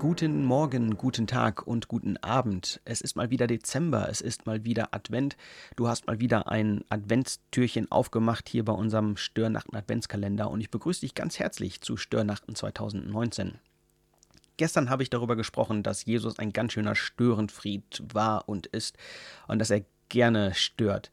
Guten Morgen, guten Tag und guten Abend. Es ist mal wieder Dezember, es ist mal wieder Advent. Du hast mal wieder ein Adventstürchen aufgemacht hier bei unserem Störnachten Adventskalender und ich begrüße dich ganz herzlich zu Störnachten 2019. Gestern habe ich darüber gesprochen, dass Jesus ein ganz schöner Störenfried war und ist und dass er gerne stört.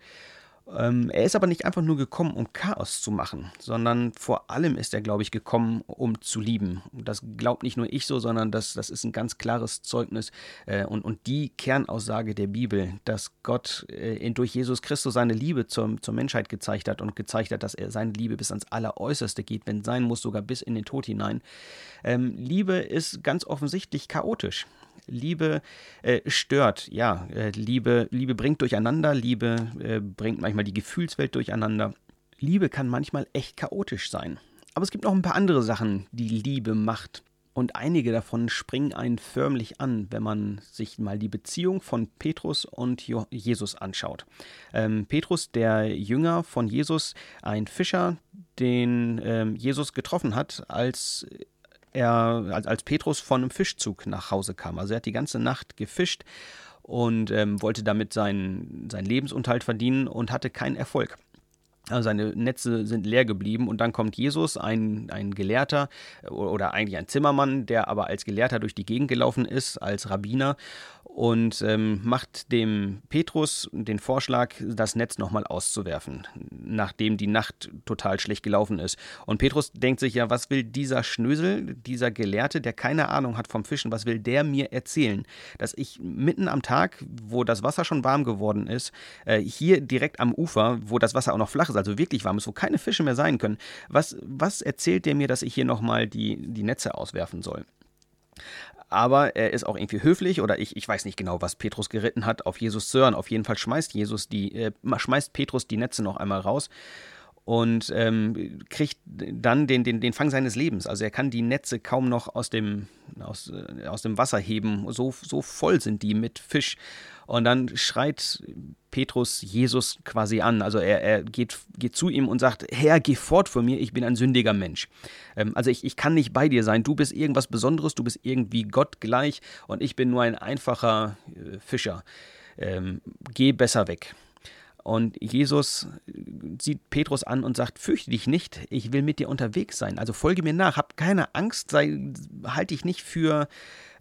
Ähm, er ist aber nicht einfach nur gekommen, um Chaos zu machen, sondern vor allem ist er, glaube ich, gekommen, um zu lieben. Das glaubt nicht nur ich so, sondern das, das ist ein ganz klares Zeugnis äh, und, und die Kernaussage der Bibel, dass Gott äh, durch Jesus Christus seine Liebe zur, zur Menschheit gezeigt hat und gezeigt hat, dass er seine Liebe bis ans Alleräußerste geht, wenn sein muss, sogar bis in den Tod hinein. Ähm, Liebe ist ganz offensichtlich chaotisch. Liebe äh, stört, ja. Äh, Liebe, Liebe bringt durcheinander, Liebe äh, bringt manchmal die Gefühlswelt durcheinander. Liebe kann manchmal echt chaotisch sein. Aber es gibt noch ein paar andere Sachen, die Liebe macht. Und einige davon springen einen förmlich an, wenn man sich mal die Beziehung von Petrus und Jesus anschaut. Ähm, Petrus, der Jünger von Jesus, ein Fischer, den ähm, Jesus getroffen hat, als er, als, Petrus von einem Fischzug nach Hause kam. Also er hat die ganze Nacht gefischt und ähm, wollte damit seinen, seinen Lebensunterhalt verdienen und hatte keinen Erfolg. Also seine Netze sind leer geblieben und dann kommt Jesus, ein, ein Gelehrter oder eigentlich ein Zimmermann, der aber als Gelehrter durch die Gegend gelaufen ist, als Rabbiner und ähm, macht dem Petrus den Vorschlag, das Netz nochmal auszuwerfen, nachdem die Nacht total schlecht gelaufen ist. Und Petrus denkt sich ja, was will dieser Schnösel, dieser Gelehrte, der keine Ahnung hat vom Fischen, was will der mir erzählen? Dass ich mitten am Tag, wo das Wasser schon warm geworden ist, äh, hier direkt am Ufer, wo das Wasser auch noch flach ist, also wirklich warm ist, wo keine Fische mehr sein können, was, was erzählt der mir, dass ich hier nochmal die, die Netze auswerfen soll? Aber er ist auch irgendwie höflich oder ich, ich weiß nicht genau, was Petrus geritten hat, auf Jesus zu hören. Auf jeden Fall schmeißt Jesus die, äh, schmeißt Petrus die Netze noch einmal raus und ähm, kriegt dann den, den, den Fang seines Lebens. Also er kann die Netze kaum noch aus dem, aus, äh, aus dem Wasser heben. So, so voll sind die mit Fisch. Und dann schreit Petrus Jesus quasi an. Also er, er geht, geht zu ihm und sagt, Herr, geh fort von mir, ich bin ein sündiger Mensch. Ähm, also ich, ich kann nicht bei dir sein. Du bist irgendwas Besonderes, du bist irgendwie Gott gleich und ich bin nur ein einfacher äh, Fischer. Ähm, geh besser weg. Und Jesus sieht Petrus an und sagt, fürchte dich nicht, ich will mit dir unterwegs sein. Also folge mir nach, hab keine Angst, sei, halte dich nicht für,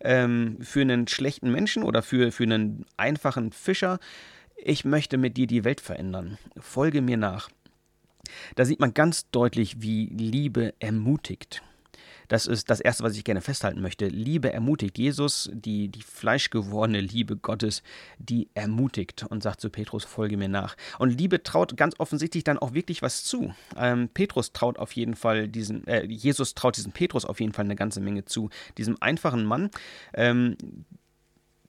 ähm, für einen schlechten Menschen oder für, für einen einfachen Fischer. Ich möchte mit dir die Welt verändern. Folge mir nach. Da sieht man ganz deutlich, wie Liebe ermutigt. Das ist das Erste, was ich gerne festhalten möchte. Liebe ermutigt. Jesus, die, die fleischgewordene Liebe Gottes, die ermutigt und sagt zu Petrus, folge mir nach. Und Liebe traut ganz offensichtlich dann auch wirklich was zu. Ähm, Petrus traut auf jeden Fall diesen, äh, Jesus traut diesem Petrus auf jeden Fall eine ganze Menge zu. Diesem einfachen Mann, ähm,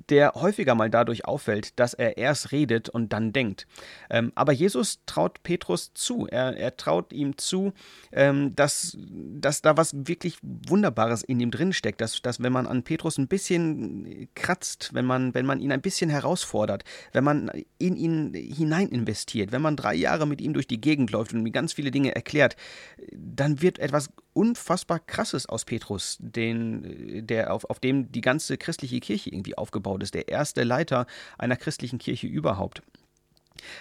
der häufiger mal dadurch auffällt, dass er erst redet und dann denkt. Ähm, aber Jesus traut Petrus zu. Er, er traut ihm zu, ähm, dass, dass da was wirklich Wunderbares in ihm drin steckt. Dass, dass wenn man an Petrus ein bisschen kratzt, wenn man, wenn man ihn ein bisschen herausfordert, wenn man in ihn hinein investiert, wenn man drei Jahre mit ihm durch die Gegend läuft und ihm ganz viele Dinge erklärt, dann wird etwas unfassbar Krasses aus Petrus, den, der, auf, auf dem die ganze christliche Kirche irgendwie aufgebaut ist, der erste Leiter einer christlichen Kirche überhaupt.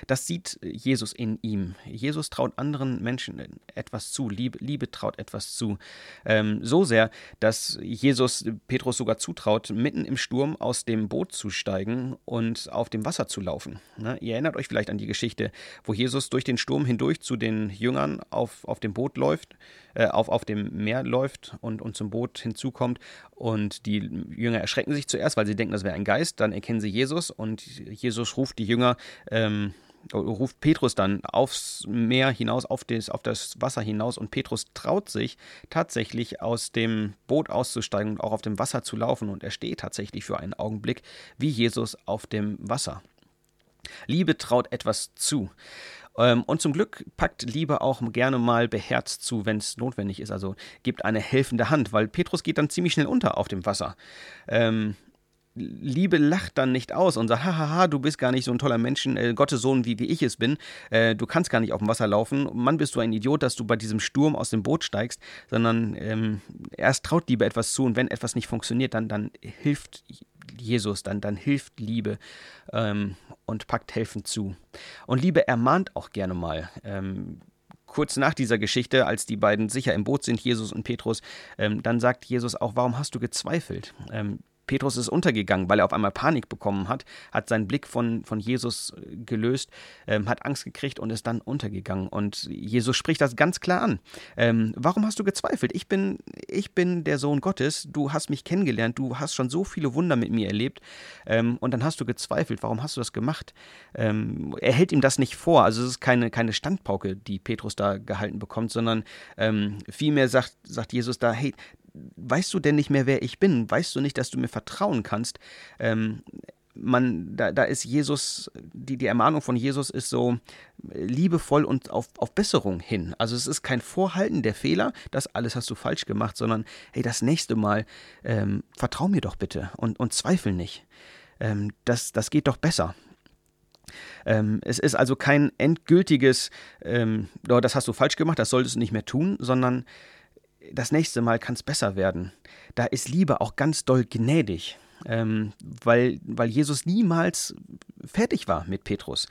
Das sieht Jesus in ihm. Jesus traut anderen Menschen etwas zu. Liebe, Liebe traut etwas zu. Ähm, so sehr, dass Jesus Petrus sogar zutraut, mitten im Sturm aus dem Boot zu steigen und auf dem Wasser zu laufen. Ne? Ihr erinnert euch vielleicht an die Geschichte, wo Jesus durch den Sturm hindurch zu den Jüngern auf, auf dem Boot läuft, äh, auf, auf dem Meer läuft und, und zum Boot hinzukommt. Und die Jünger erschrecken sich zuerst, weil sie denken, das wäre ein Geist. Dann erkennen sie Jesus und Jesus ruft die Jünger ähm, ruft Petrus dann aufs Meer hinaus, auf das, auf das Wasser hinaus und Petrus traut sich tatsächlich aus dem Boot auszusteigen und auch auf dem Wasser zu laufen und er steht tatsächlich für einen Augenblick wie Jesus auf dem Wasser. Liebe traut etwas zu. Ähm, und zum Glück packt Liebe auch gerne mal beherzt zu, wenn es notwendig ist. Also gibt eine helfende Hand, weil Petrus geht dann ziemlich schnell unter auf dem Wasser. Ähm, Liebe lacht dann nicht aus und sagt, hahaha, du bist gar nicht so ein toller Mensch, äh, Gottes Sohn, wie, wie ich es bin. Äh, du kannst gar nicht auf dem Wasser laufen. Mann, bist du ein Idiot, dass du bei diesem Sturm aus dem Boot steigst, sondern ähm, erst traut Liebe etwas zu und wenn etwas nicht funktioniert, dann, dann hilft Jesus, dann, dann hilft Liebe ähm, und packt helfend zu. Und Liebe ermahnt auch gerne mal. Ähm, kurz nach dieser Geschichte, als die beiden sicher im Boot sind, Jesus und Petrus, ähm, dann sagt Jesus auch, warum hast du gezweifelt? Petrus ist untergegangen, weil er auf einmal Panik bekommen hat, hat seinen Blick von, von Jesus äh, gelöst, ähm, hat Angst gekriegt und ist dann untergegangen. Und Jesus spricht das ganz klar an. Ähm, warum hast du gezweifelt? Ich bin, ich bin der Sohn Gottes, du hast mich kennengelernt, du hast schon so viele Wunder mit mir erlebt ähm, und dann hast du gezweifelt. Warum hast du das gemacht? Ähm, er hält ihm das nicht vor, also es ist keine, keine Standpauke, die Petrus da gehalten bekommt, sondern ähm, vielmehr sagt, sagt Jesus da, hey, weißt du denn nicht mehr, wer ich bin? Weißt du nicht, dass du mir vertrauen kannst? Ähm, man, da, da ist Jesus, die, die Ermahnung von Jesus ist so liebevoll und auf, auf Besserung hin. Also es ist kein Vorhalten der Fehler, das alles hast du falsch gemacht, sondern hey, das nächste Mal ähm, vertrau mir doch bitte und, und zweifel nicht. Ähm, das, das geht doch besser. Ähm, es ist also kein endgültiges, ähm, das hast du falsch gemacht, das solltest du nicht mehr tun, sondern das nächste Mal kann es besser werden. Da ist Liebe auch ganz doll gnädig, ähm, weil, weil Jesus niemals fertig war mit Petrus.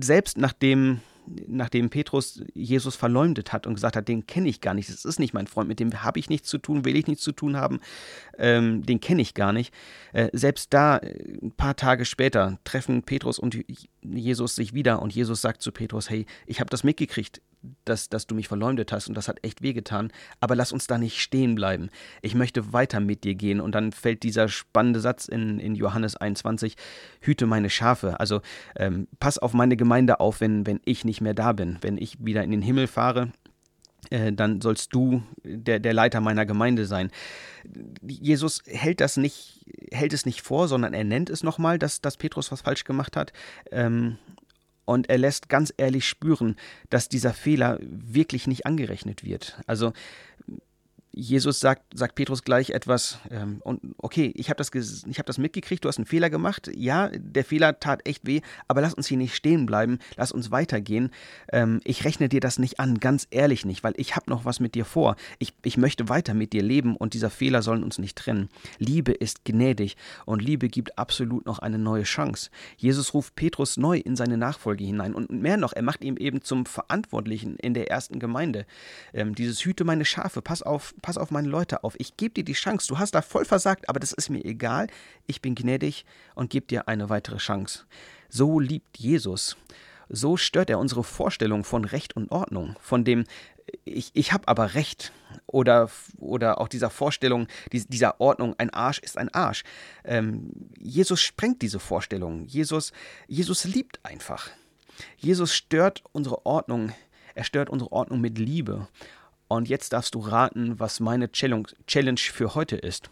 Selbst nachdem nachdem Petrus Jesus verleumdet hat und gesagt hat, den kenne ich gar nicht, das ist nicht mein Freund, mit dem habe ich nichts zu tun, will ich nichts zu tun haben, ähm, den kenne ich gar nicht. Äh, selbst da, ein paar Tage später, treffen Petrus und Jesus sich wieder und Jesus sagt zu Petrus, hey, ich habe das mitgekriegt, dass, dass du mich verleumdet hast und das hat echt wehgetan, aber lass uns da nicht stehen bleiben. Ich möchte weiter mit dir gehen. Und dann fällt dieser spannende Satz in, in Johannes 21, hüte meine Schafe. Also ähm, pass auf meine Gemeinde auf, wenn, wenn ich nicht mehr da bin. Wenn ich wieder in den Himmel fahre, äh, dann sollst du der, der Leiter meiner Gemeinde sein. Jesus hält das nicht, hält es nicht vor, sondern er nennt es nochmal, dass, dass Petrus was falsch gemacht hat. Ähm, und er lässt ganz ehrlich spüren, dass dieser Fehler wirklich nicht angerechnet wird. Also Jesus sagt, sagt Petrus gleich etwas, ähm, und okay, ich habe das, hab das mitgekriegt, du hast einen Fehler gemacht. Ja, der Fehler tat echt weh, aber lass uns hier nicht stehen bleiben, lass uns weitergehen. Ähm, ich rechne dir das nicht an, ganz ehrlich nicht, weil ich habe noch was mit dir vor. Ich, ich möchte weiter mit dir leben und dieser Fehler soll uns nicht trennen. Liebe ist gnädig und Liebe gibt absolut noch eine neue Chance. Jesus ruft Petrus neu in seine Nachfolge hinein und mehr noch, er macht ihn eben zum Verantwortlichen in der ersten Gemeinde. Ähm, dieses Hüte meine Schafe, pass auf, pass auf meine Leute auf, ich gebe dir die Chance, du hast da voll versagt, aber das ist mir egal, ich bin gnädig und gebe dir eine weitere Chance. So liebt Jesus. So stört er unsere Vorstellung von Recht und Ordnung, von dem ich, ich habe aber Recht oder, oder auch dieser Vorstellung, dieser Ordnung, ein Arsch ist ein Arsch. Ähm, Jesus sprengt diese Vorstellung. Jesus, Jesus liebt einfach. Jesus stört unsere Ordnung. Er stört unsere Ordnung mit Liebe. Und jetzt darfst du raten, was meine Challenge für heute ist.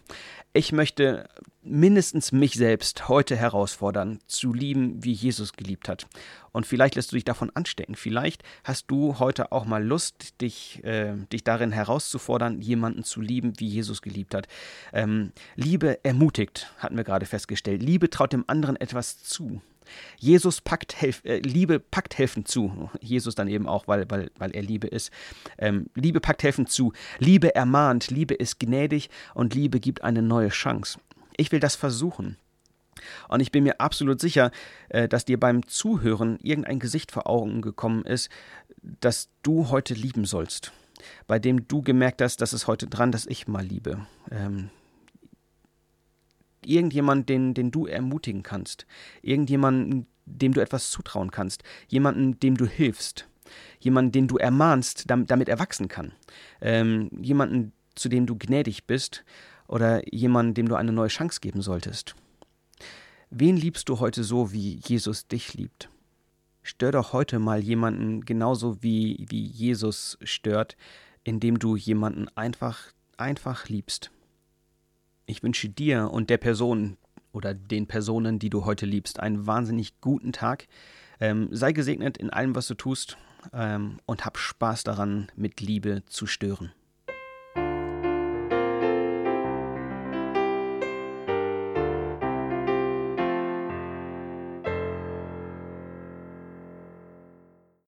Ich möchte mindestens mich selbst heute herausfordern, zu lieben, wie Jesus geliebt hat. Und vielleicht lässt du dich davon anstecken. Vielleicht hast du heute auch mal Lust, dich, äh, dich darin herauszufordern, jemanden zu lieben, wie Jesus geliebt hat. Ähm, Liebe ermutigt, hatten wir gerade festgestellt. Liebe traut dem anderen etwas zu. Jesus packt Helf äh, Liebe packt helfen zu. Jesus dann eben auch, weil, weil, weil er Liebe ist. Ähm, Liebe packt helfen zu. Liebe ermahnt. Liebe ist gnädig und Liebe gibt eine neue Chance. Ich will das versuchen. Und ich bin mir absolut sicher, äh, dass dir beim Zuhören irgendein Gesicht vor Augen gekommen ist, das du heute lieben sollst. Bei dem du gemerkt hast, dass es heute dran, dass ich mal liebe. Ähm, irgendjemand, den, den du ermutigen kannst, irgendjemanden, dem du etwas zutrauen kannst, jemanden, dem du hilfst, jemanden, den du ermahnst, damit, damit er wachsen kann, ähm, jemanden, zu dem du gnädig bist oder jemanden, dem du eine neue Chance geben solltest. Wen liebst du heute so, wie Jesus dich liebt? Stör doch heute mal jemanden genauso wie, wie Jesus stört, indem du jemanden einfach, einfach liebst. Ich wünsche dir und der Person oder den Personen, die du heute liebst, einen wahnsinnig guten Tag. Ähm, sei gesegnet in allem, was du tust ähm, und hab Spaß daran, mit Liebe zu stören.